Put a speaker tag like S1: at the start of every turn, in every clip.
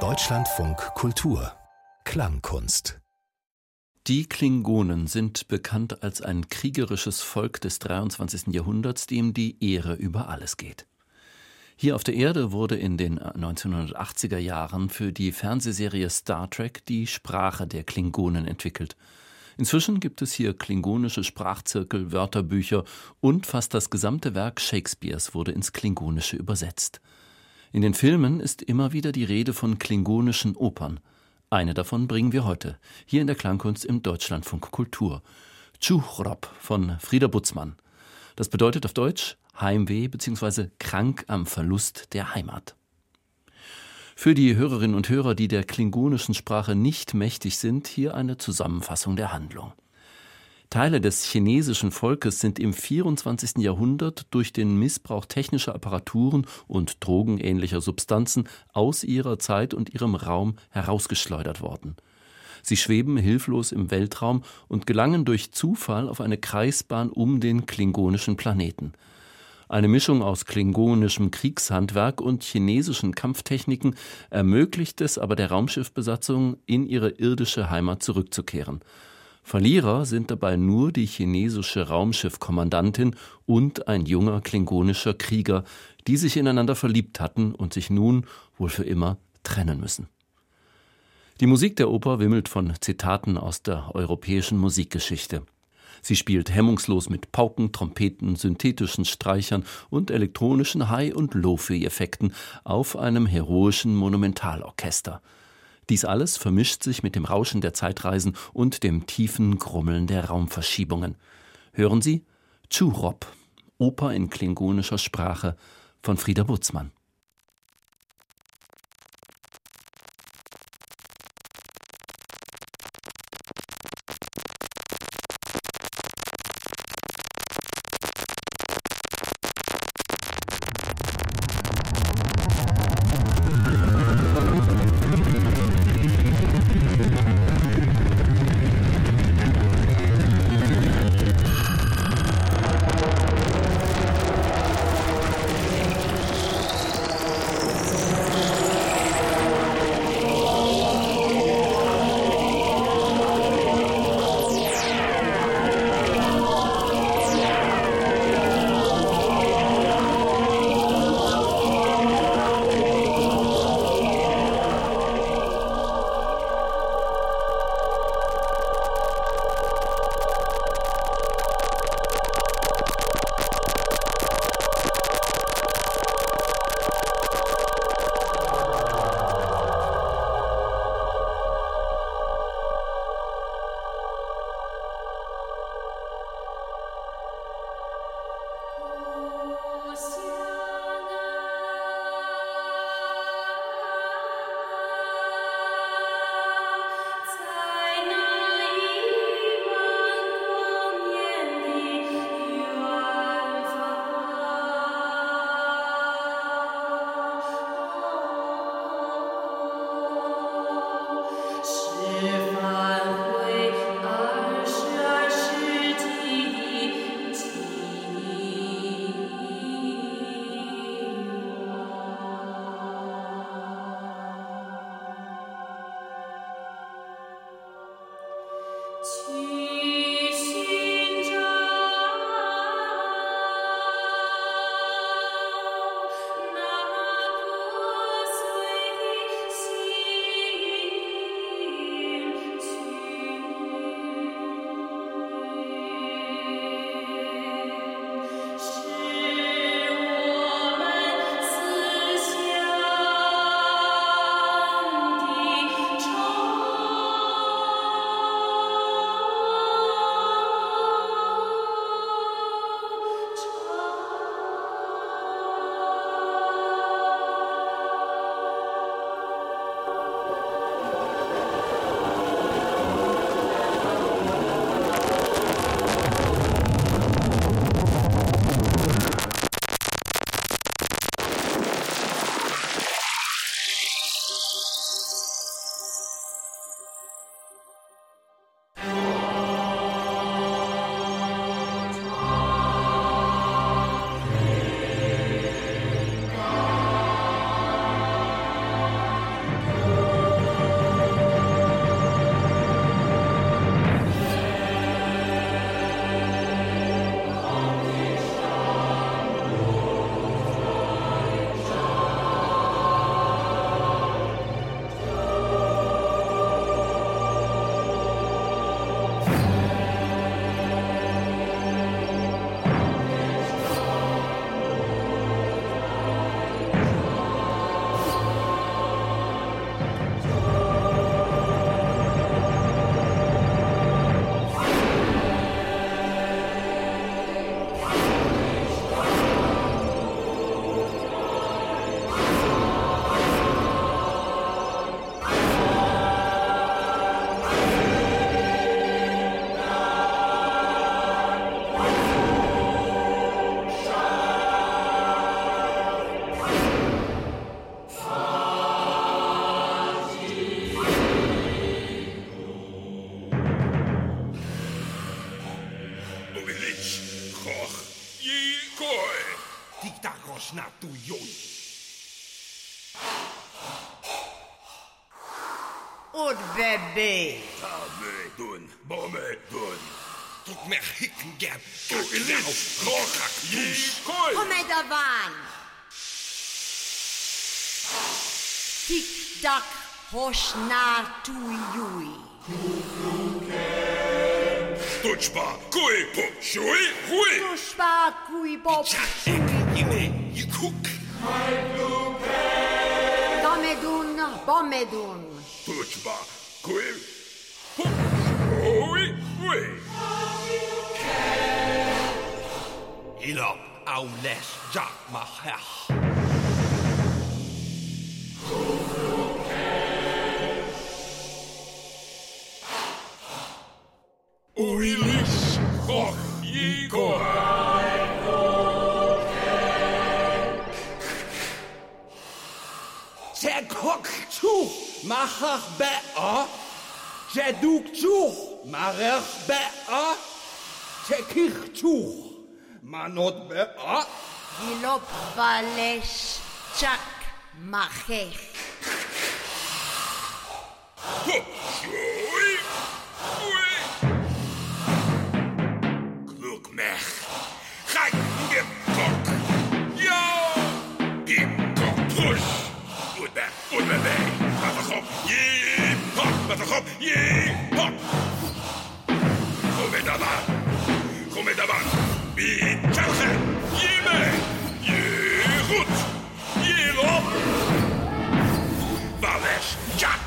S1: Deutschlandfunk Kultur Klangkunst
S2: die Klingonen sind bekannt als ein kriegerisches Volk des 23. Jahrhunderts, dem die Ehre über alles geht. Hier auf der Erde wurde in den 1980er Jahren für die Fernsehserie Star Trek die Sprache der Klingonen entwickelt. Inzwischen gibt es hier klingonische Sprachzirkel, Wörterbücher und fast das gesamte Werk Shakespeares wurde ins Klingonische übersetzt. In den Filmen ist immer wieder die Rede von klingonischen Opern. Eine davon bringen wir heute, hier in der Klangkunst im Deutschlandfunk Kultur. Chuchrop von Frieder Butzmann. Das bedeutet auf Deutsch Heimweh bzw. krank am Verlust der Heimat. Für die Hörerinnen und Hörer, die der klingonischen Sprache nicht mächtig sind, hier eine Zusammenfassung der Handlung. Teile des chinesischen Volkes sind im 24. Jahrhundert durch den Missbrauch technischer Apparaturen und drogenähnlicher Substanzen aus ihrer Zeit und ihrem Raum herausgeschleudert worden. Sie schweben hilflos im Weltraum und gelangen durch Zufall auf eine Kreisbahn um den klingonischen Planeten. Eine Mischung aus klingonischem Kriegshandwerk und chinesischen Kampftechniken ermöglicht es aber der Raumschiffbesatzung, in ihre irdische Heimat zurückzukehren. Verlierer sind dabei nur die chinesische Raumschiffkommandantin und ein junger klingonischer Krieger, die sich ineinander verliebt hatten und sich nun wohl für immer trennen müssen. Die Musik der Oper wimmelt von Zitaten aus der europäischen Musikgeschichte. Sie spielt hemmungslos mit Pauken, Trompeten, synthetischen Streichern und elektronischen High- und Lo-Fi-Effekten auf einem heroischen Monumentalorchester – dies alles vermischt sich mit dem Rauschen der Zeitreisen und dem tiefen Grummeln der Raumverschiebungen. Hören Sie Churop, Oper in klingonischer Sprache von Frieder Butzmann.
S3: Bébé.
S4: Bomedun, bomedun. Tot me hikken gern. Kaknauw, rokak, joes.
S3: Kom met de waan. Tik-tak, hosch naar toei-joei.
S4: Tutschba, kui, pum, shui, hui.
S3: Tushpa, kui-pop,
S4: Tja, ik, jine, je koek.
S3: Domedun, bomedun.
S4: Tutschba,
S5: squeal. Ooh, wee. Idag avläs jag mig här. בדוקצ'וך, מערך באה, צ'קיכצ'וך, מנות באה. גילוב בלש
S3: צ'ק מחך. hop, yee,
S4: hop. Ah. Come daba, come daba, bi tjarge, yee me, yee goed, yee op. Waar Jack?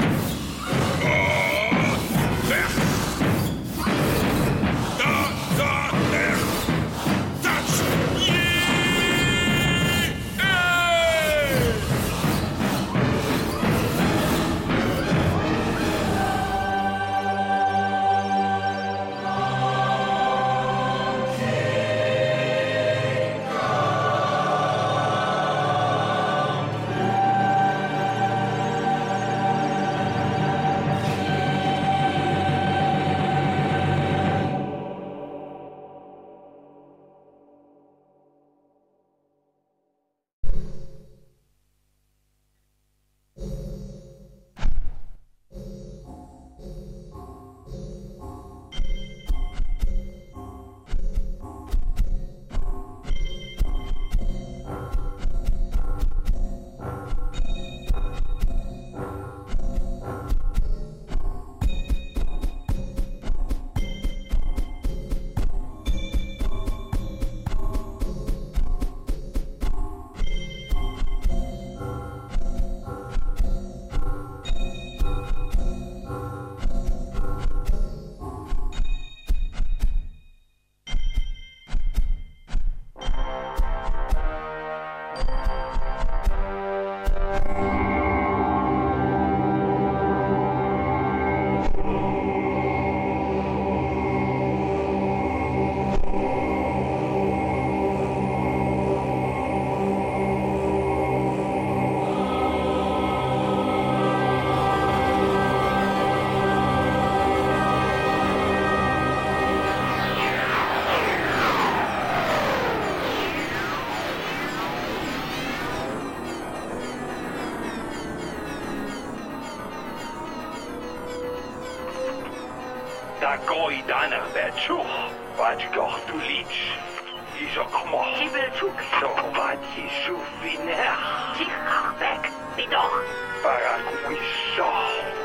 S6: doch. Barakuis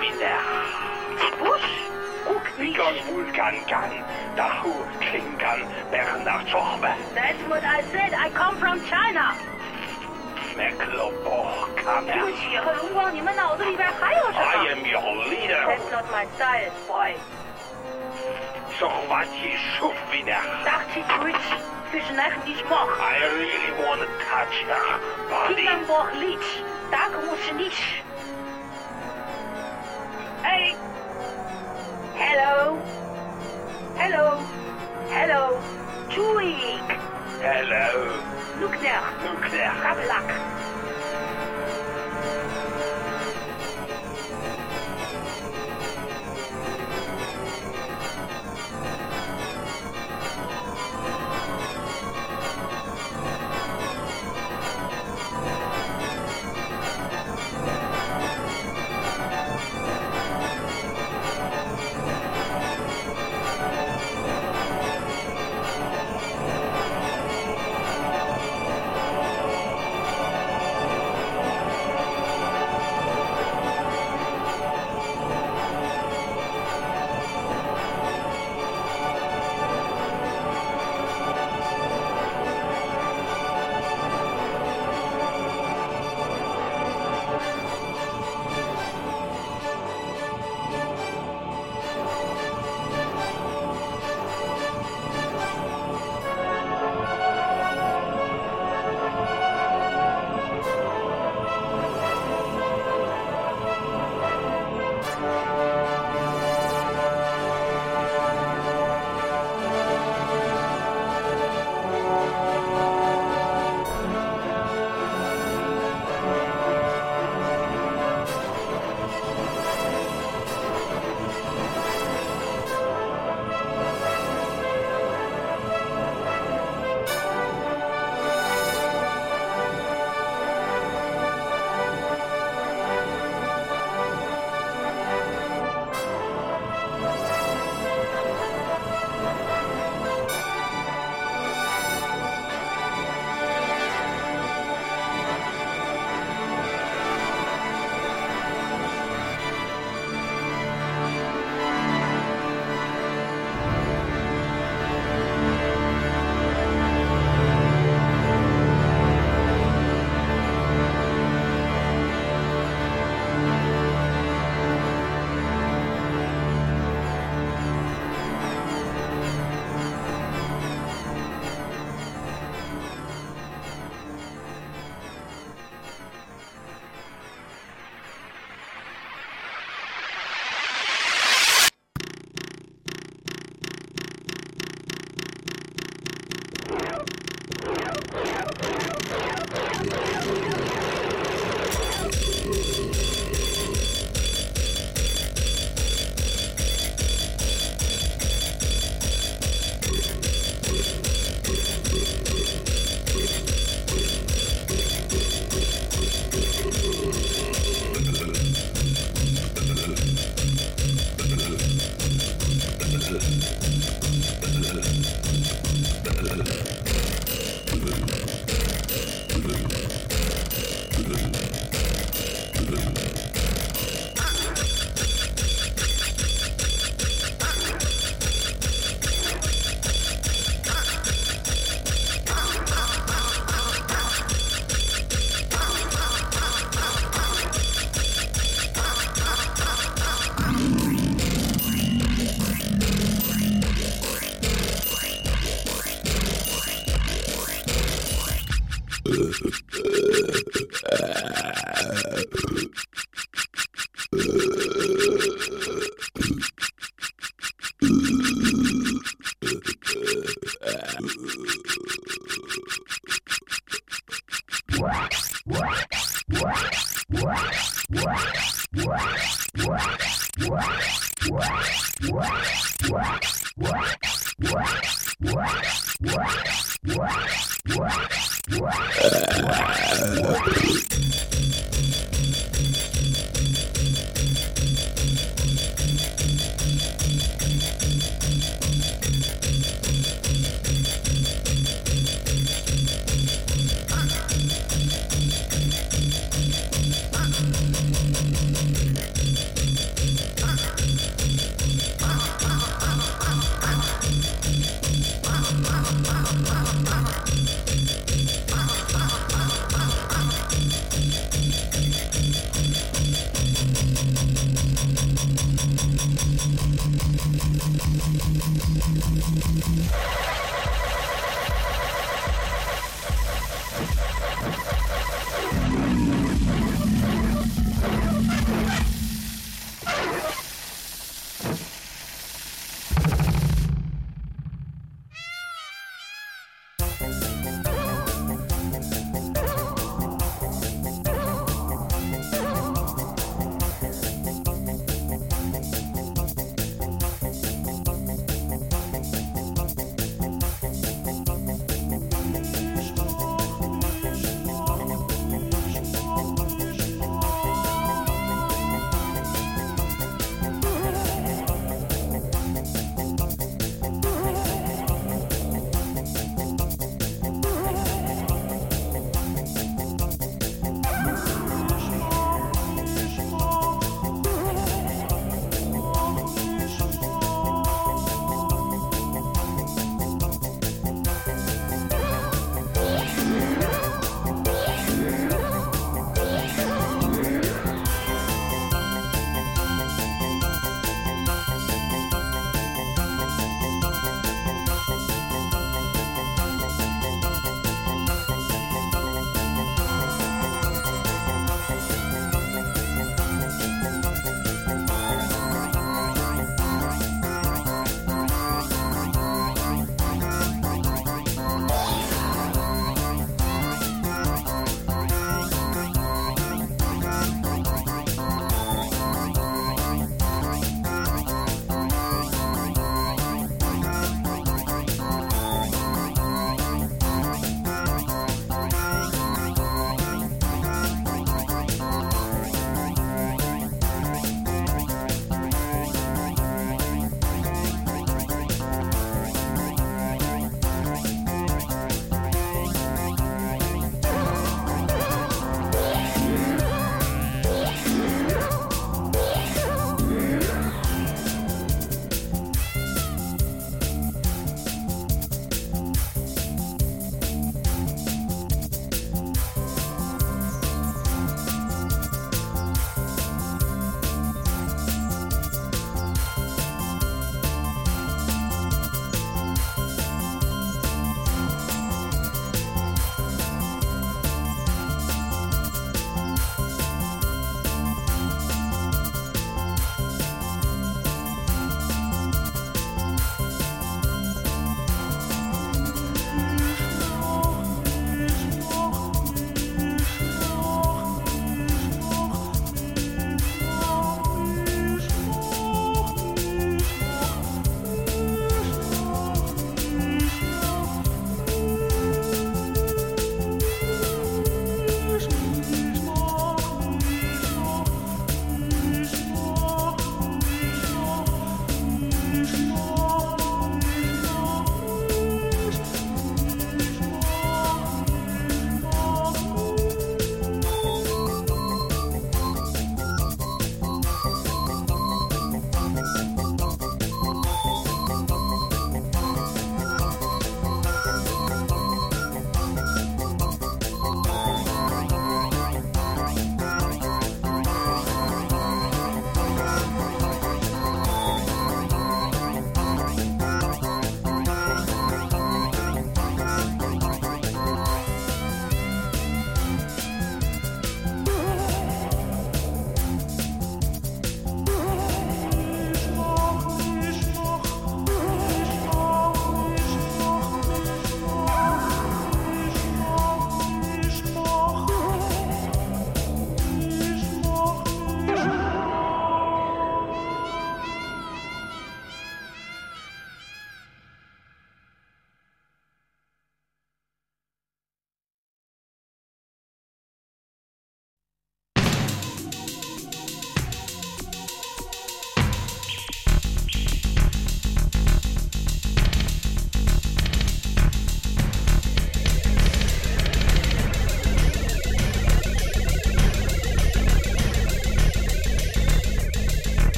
S6: mina.
S7: Bush, Kuknikan, Vulkankan, Dahu, Klinkan, Bernard Sorbe.
S6: That's what I said. I come from China. Mecklenburg-Kammer.
S7: I am your leader.
S6: That's not my style, boy.
S7: Sorvati
S6: Suvina. Dachte Twitch. Fisch nach dich moch.
S7: I really wanna touch her body.
S6: Klingenburg-Leech. 打狗是历史。Hey, hello, hello, hello, Twig.
S7: Hello.
S6: Look there.
S7: Look
S6: there. Have luck.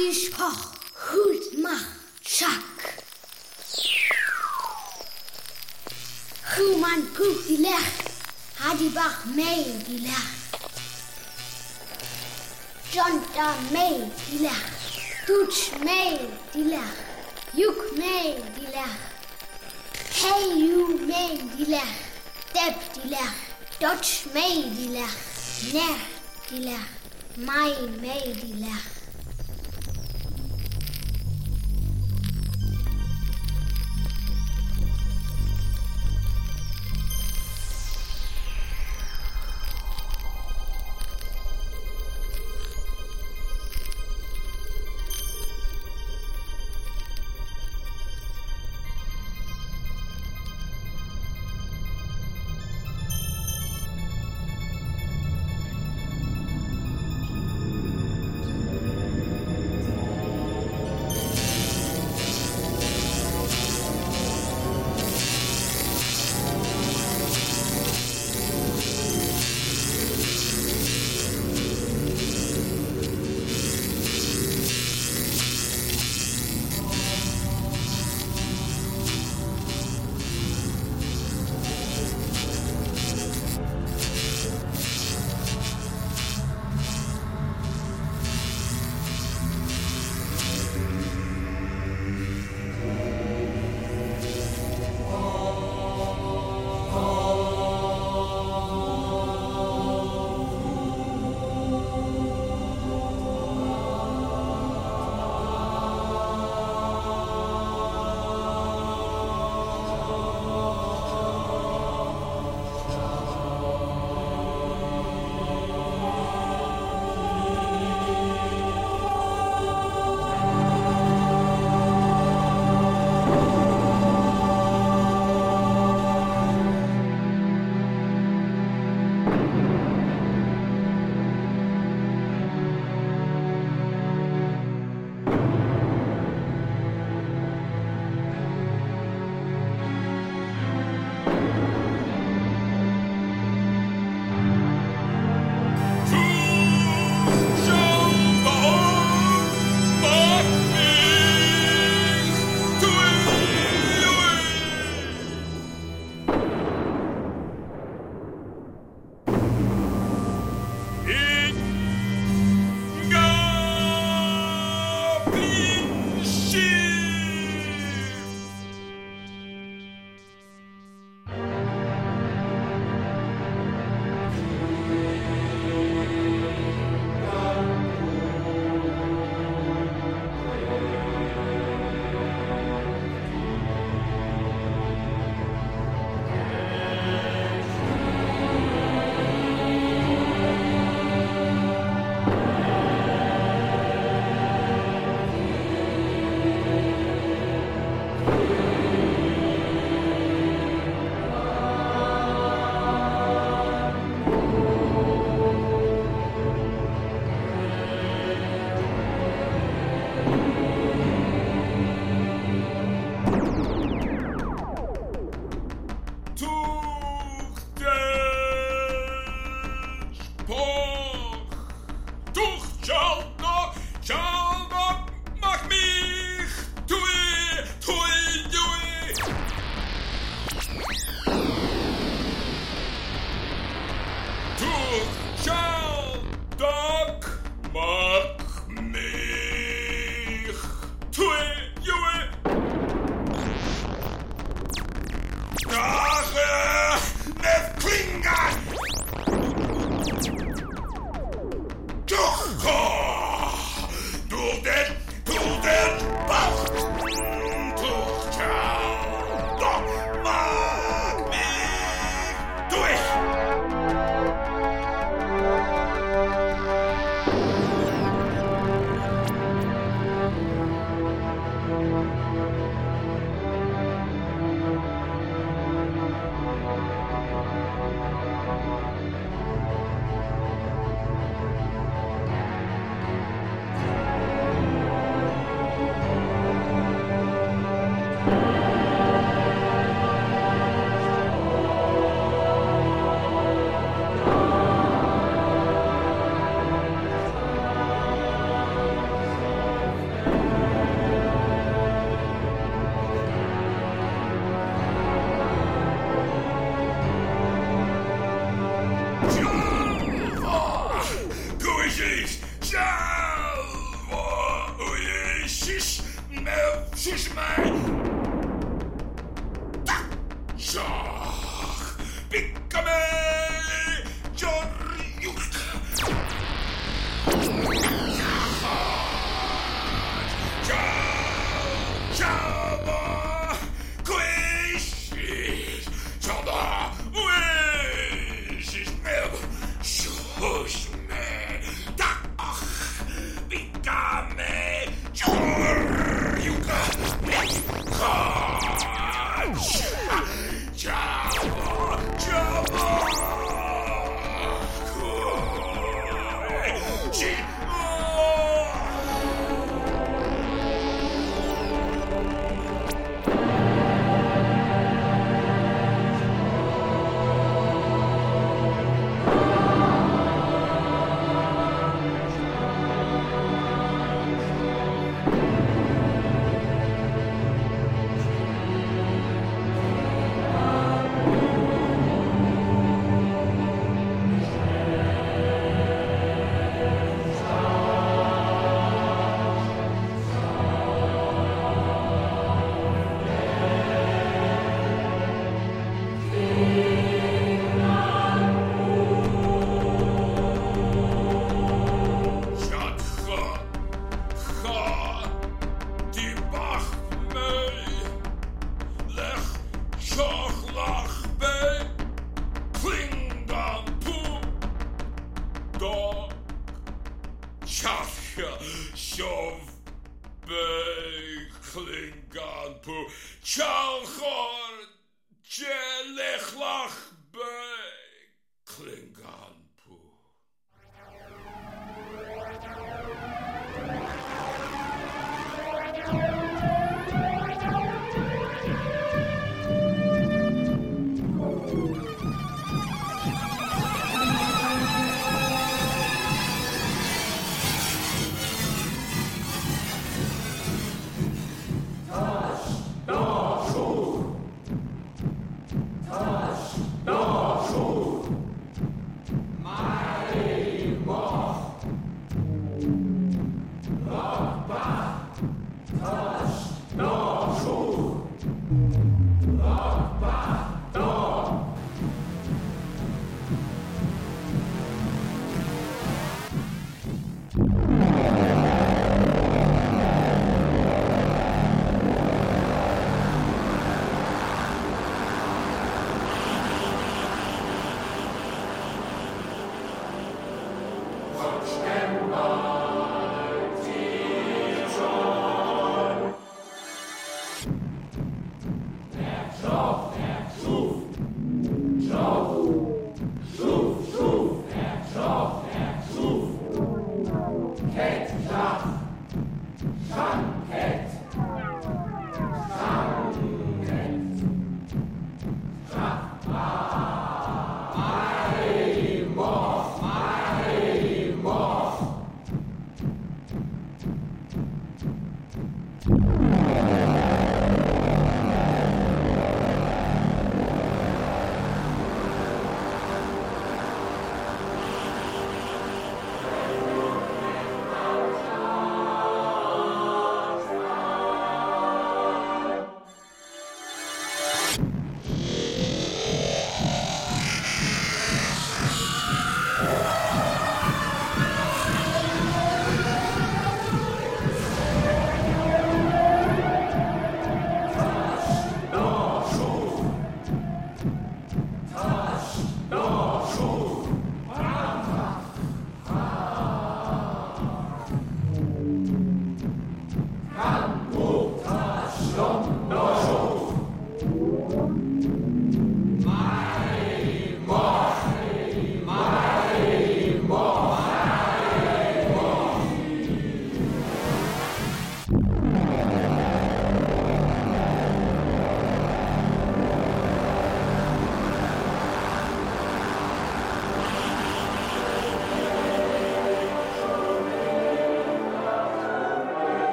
S6: Die Spoch. Hut, mach, schack. Human poep die leg. Hadibach mee die leg. John da mee die leg. Toets mee die leg. Juk mee die leg. Hey you mee die leg. Deb die leg. Dodge mee die leg. Ner die leg. Mai mee die leg.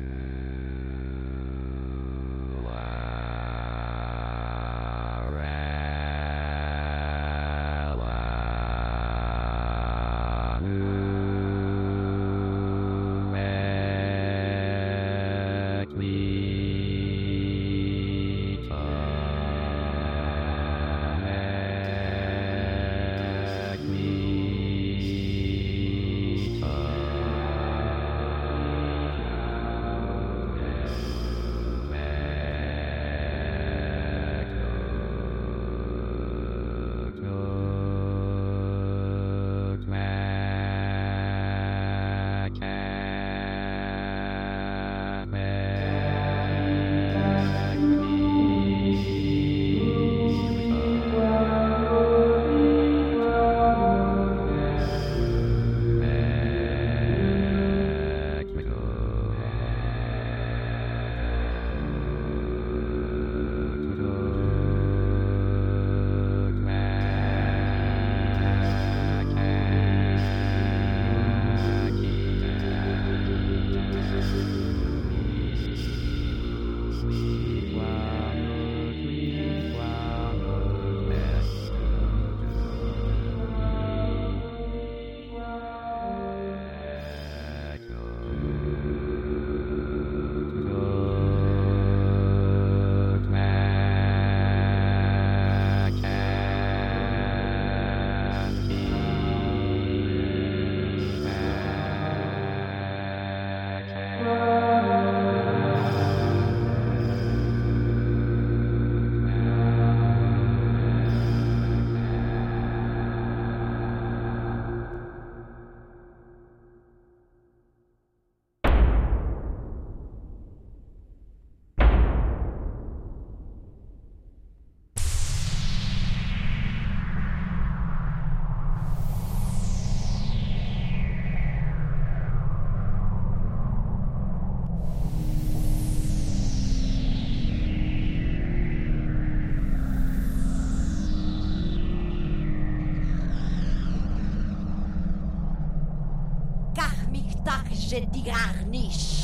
S5: de de Garnish.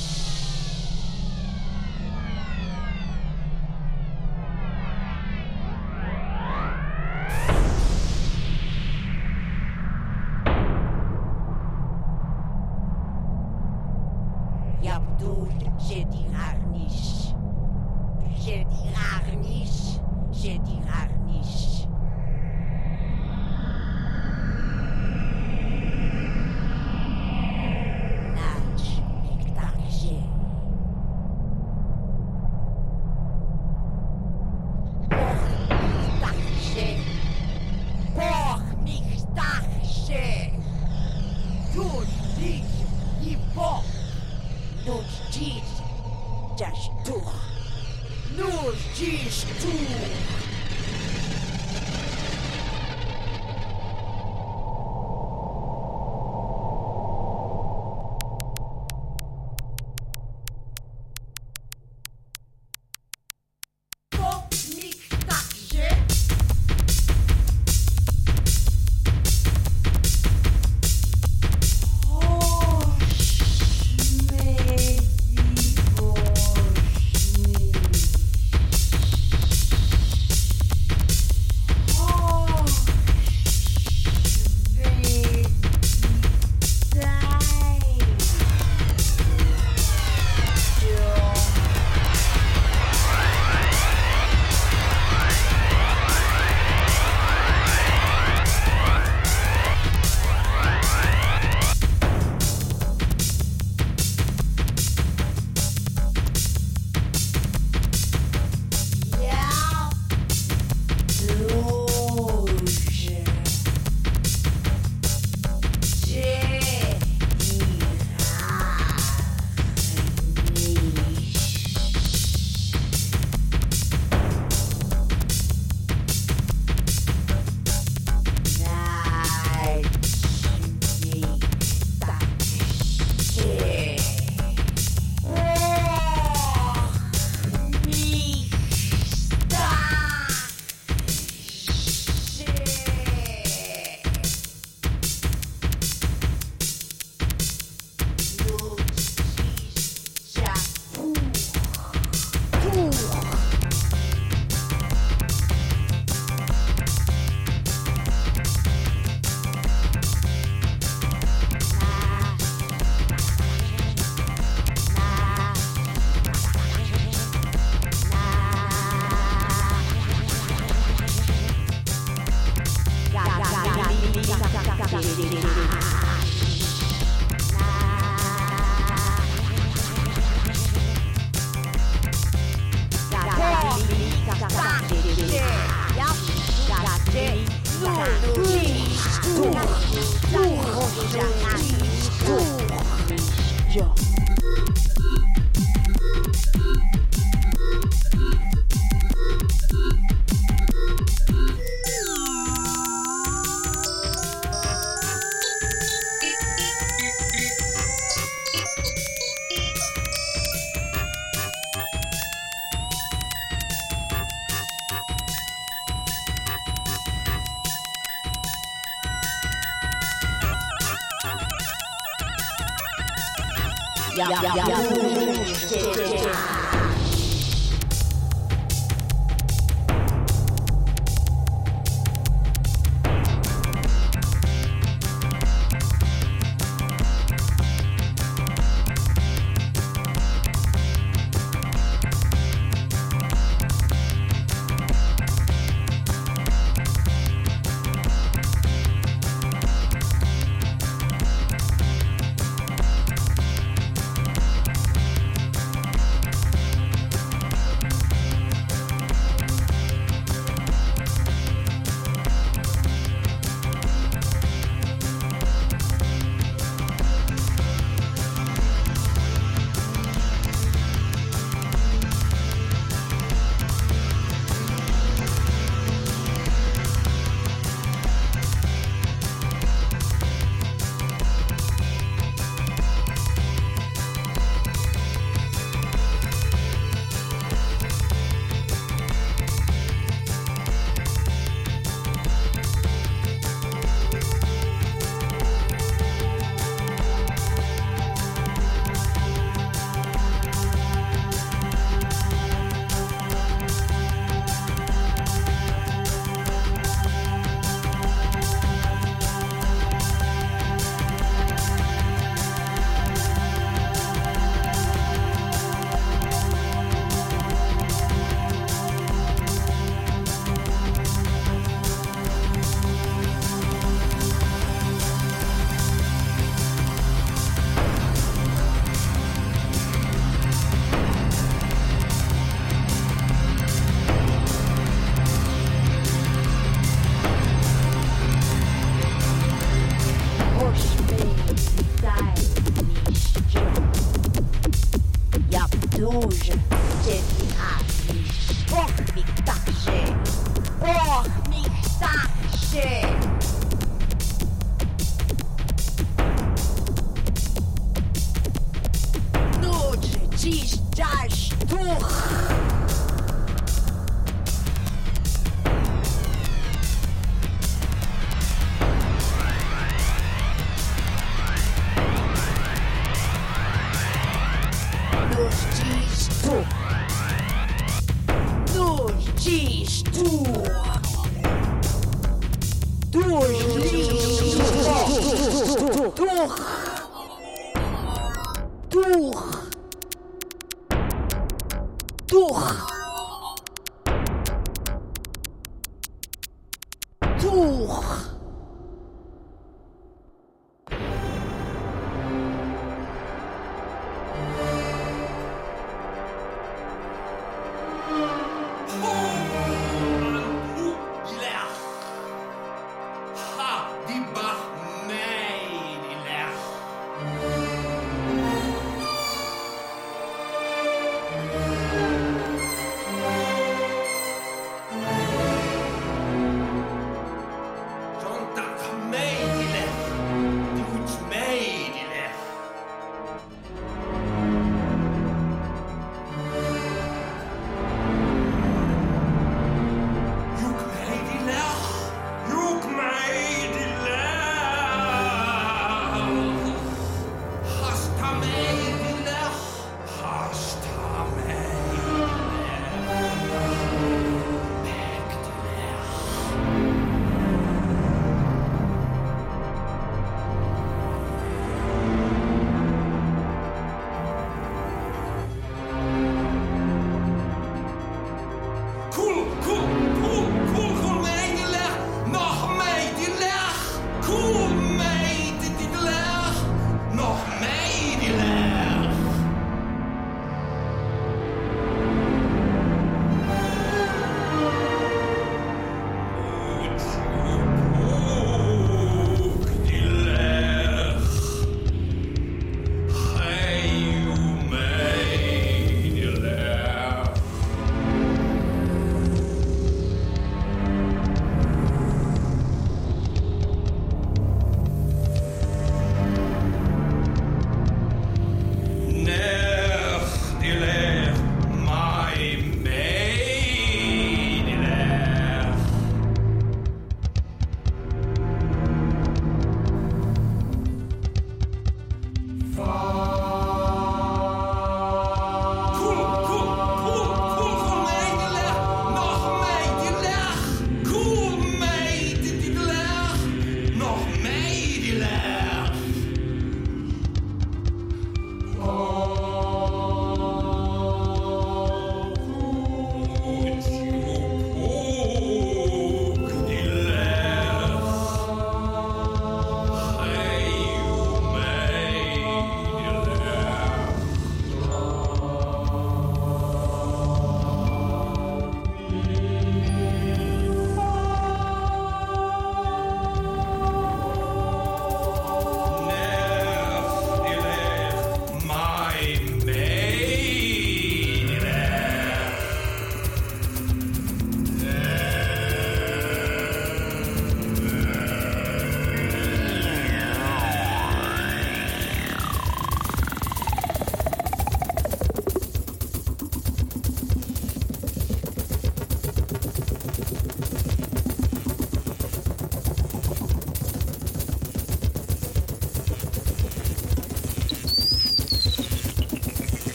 S5: Ugh.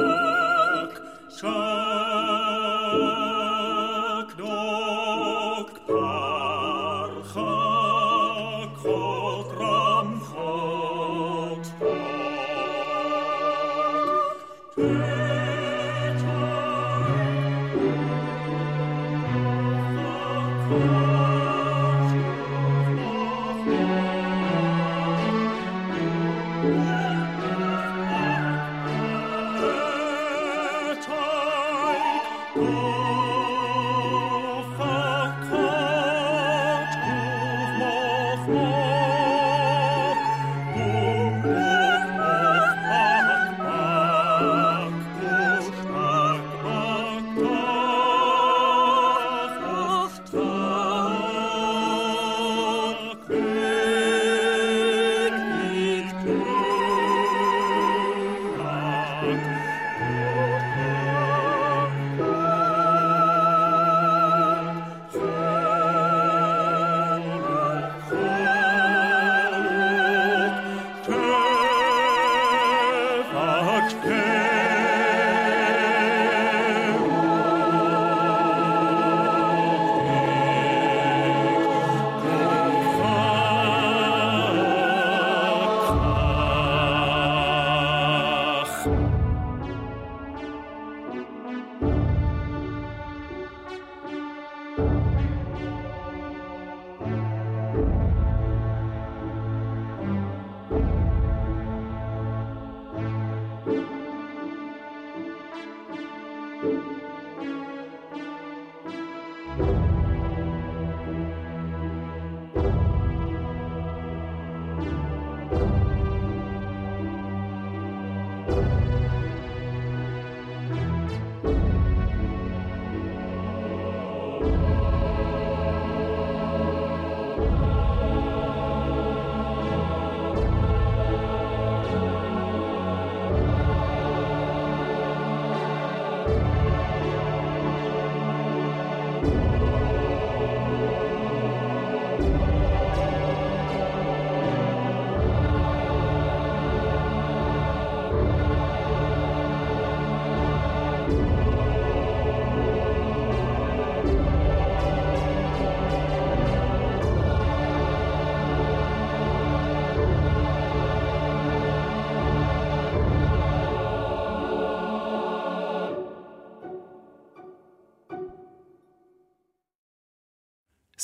S5: Thank.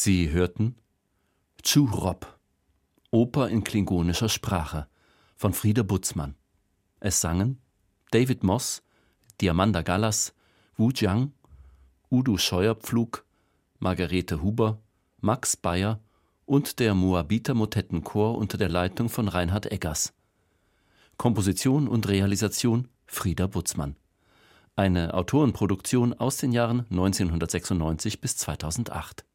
S2: Sie hörten Chuhrop, Oper in klingonischer Sprache von Frieda Butzmann. Es sangen David Moss, Diamanda Gallas, Wu Jiang, Udo Scheuerpflug, Margarete Huber, Max Bayer und der Moabiter Motettenchor unter der Leitung von Reinhard Eggers. Komposition und Realisation Frieda Butzmann. Eine Autorenproduktion aus den Jahren 1996 bis 2008.